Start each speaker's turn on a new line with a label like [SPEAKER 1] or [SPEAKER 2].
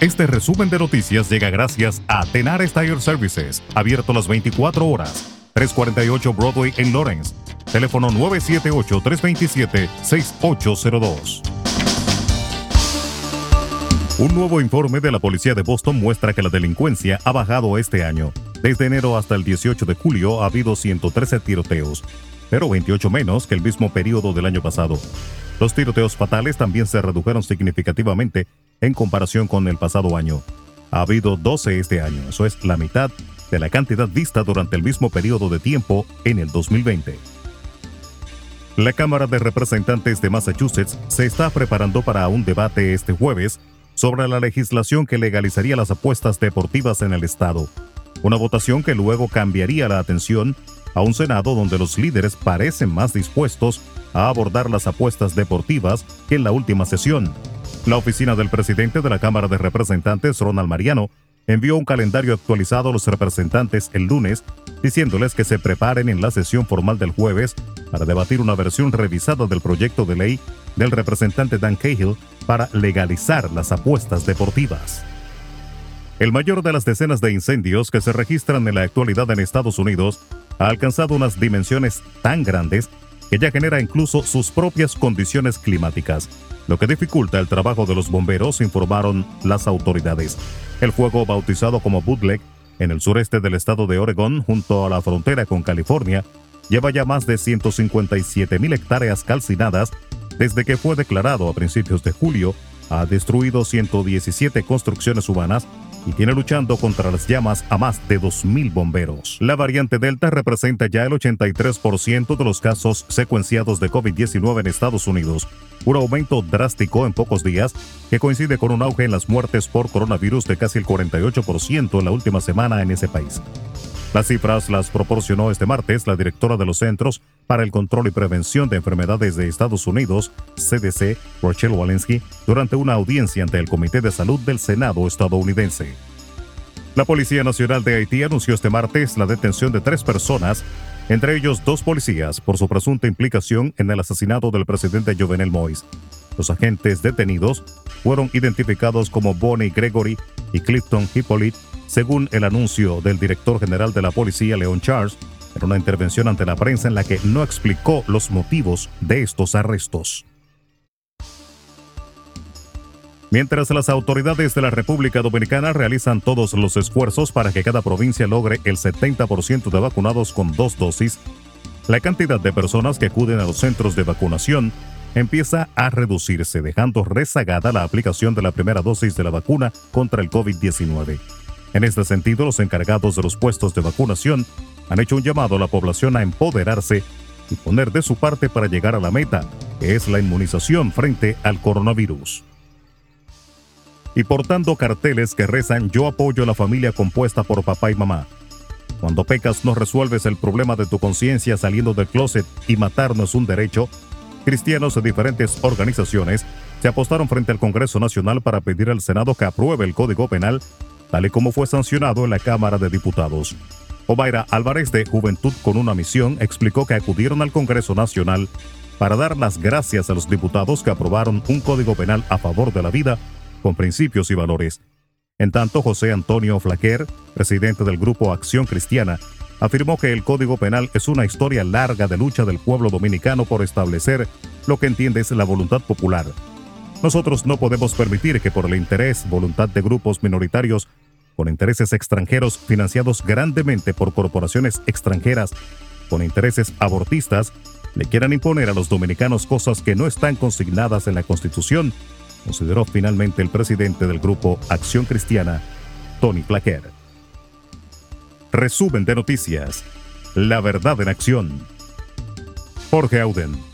[SPEAKER 1] Este resumen de noticias llega gracias a Tenar Tire Services, abierto las 24 horas. 348 Broadway en Lawrence. Teléfono 978-327-6802. Un nuevo informe de la policía de Boston muestra que la delincuencia ha bajado este año. Desde enero hasta el 18 de julio ha habido 113 tiroteos, pero 28 menos que el mismo periodo del año pasado. Los tiroteos fatales también se redujeron significativamente en comparación con el pasado año. Ha habido 12 este año, eso es la mitad de la cantidad vista durante el mismo periodo de tiempo en el 2020. La Cámara de Representantes de Massachusetts se está preparando para un debate este jueves sobre la legislación que legalizaría las apuestas deportivas en el estado. Una votación que luego cambiaría la atención a un Senado donde los líderes parecen más dispuestos a abordar las apuestas deportivas que en la última sesión. La oficina del presidente de la Cámara de Representantes, Ronald Mariano, envió un calendario actualizado a los representantes el lunes, diciéndoles que se preparen en la sesión formal del jueves para debatir una versión revisada del proyecto de ley del representante Dan Cahill para legalizar las apuestas deportivas. El mayor de las decenas de incendios que se registran en la actualidad en Estados Unidos ha alcanzado unas dimensiones tan grandes que ya genera incluso sus propias condiciones climáticas, lo que dificulta el trabajo de los bomberos, informaron las autoridades. El fuego, bautizado como Bootleg, en el sureste del estado de Oregón, junto a la frontera con California, lleva ya más de 157 mil hectáreas calcinadas desde que fue declarado a principios de julio. Ha destruido 117 construcciones humanas y tiene luchando contra las llamas a más de 2.000 bomberos. La variante Delta representa ya el 83% de los casos secuenciados de COVID-19 en Estados Unidos, un aumento drástico en pocos días que coincide con un auge en las muertes por coronavirus de casi el 48% en la última semana en ese país. Las cifras las proporcionó este martes la directora de los Centros para el Control y Prevención de Enfermedades de Estados Unidos, CDC, Rochelle Walensky, durante una audiencia ante el Comité de Salud del Senado estadounidense. La Policía Nacional de Haití anunció este martes la detención de tres personas, entre ellos dos policías, por su presunta implicación en el asesinato del presidente Jovenel Moïse. Los agentes detenidos fueron identificados como Bonnie Gregory y Clifton Hippolyte según el anuncio del director general de la policía, Leon Charles, en una intervención ante la prensa en la que no explicó los motivos de estos arrestos. Mientras las autoridades de la República Dominicana realizan todos los esfuerzos para que cada provincia logre el 70% de vacunados con dos dosis, la cantidad de personas que acuden a los centros de vacunación empieza a reducirse, dejando rezagada la aplicación de la primera dosis de la vacuna contra el COVID-19. En este sentido, los encargados de los puestos de vacunación han hecho un llamado a la población a empoderarse y poner de su parte para llegar a la meta, que es la inmunización frente al coronavirus. Y portando carteles que rezan Yo apoyo a la familia compuesta por papá y mamá. Cuando pecas no resuelves el problema de tu conciencia saliendo del closet y matar no es un derecho, cristianos de diferentes organizaciones se apostaron frente al Congreso Nacional para pedir al Senado que apruebe el Código Penal tal y como fue sancionado en la Cámara de Diputados. Obaira Álvarez de Juventud con una misión explicó que acudieron al Congreso Nacional para dar las gracias a los diputados que aprobaron un código penal a favor de la vida con principios y valores. En tanto, José Antonio Flaquer, presidente del Grupo Acción Cristiana, afirmó que el Código Penal es una historia larga de lucha del pueblo dominicano por establecer lo que entiende es la voluntad popular. Nosotros no podemos permitir que por el interés, voluntad de grupos minoritarios con intereses extranjeros financiados grandemente por corporaciones extranjeras con intereses abortistas, le quieran imponer a los dominicanos cosas que no están consignadas en la Constitución, consideró finalmente el presidente del grupo Acción Cristiana, Tony Plaquer. Resumen de noticias. La verdad en acción. Jorge Auden.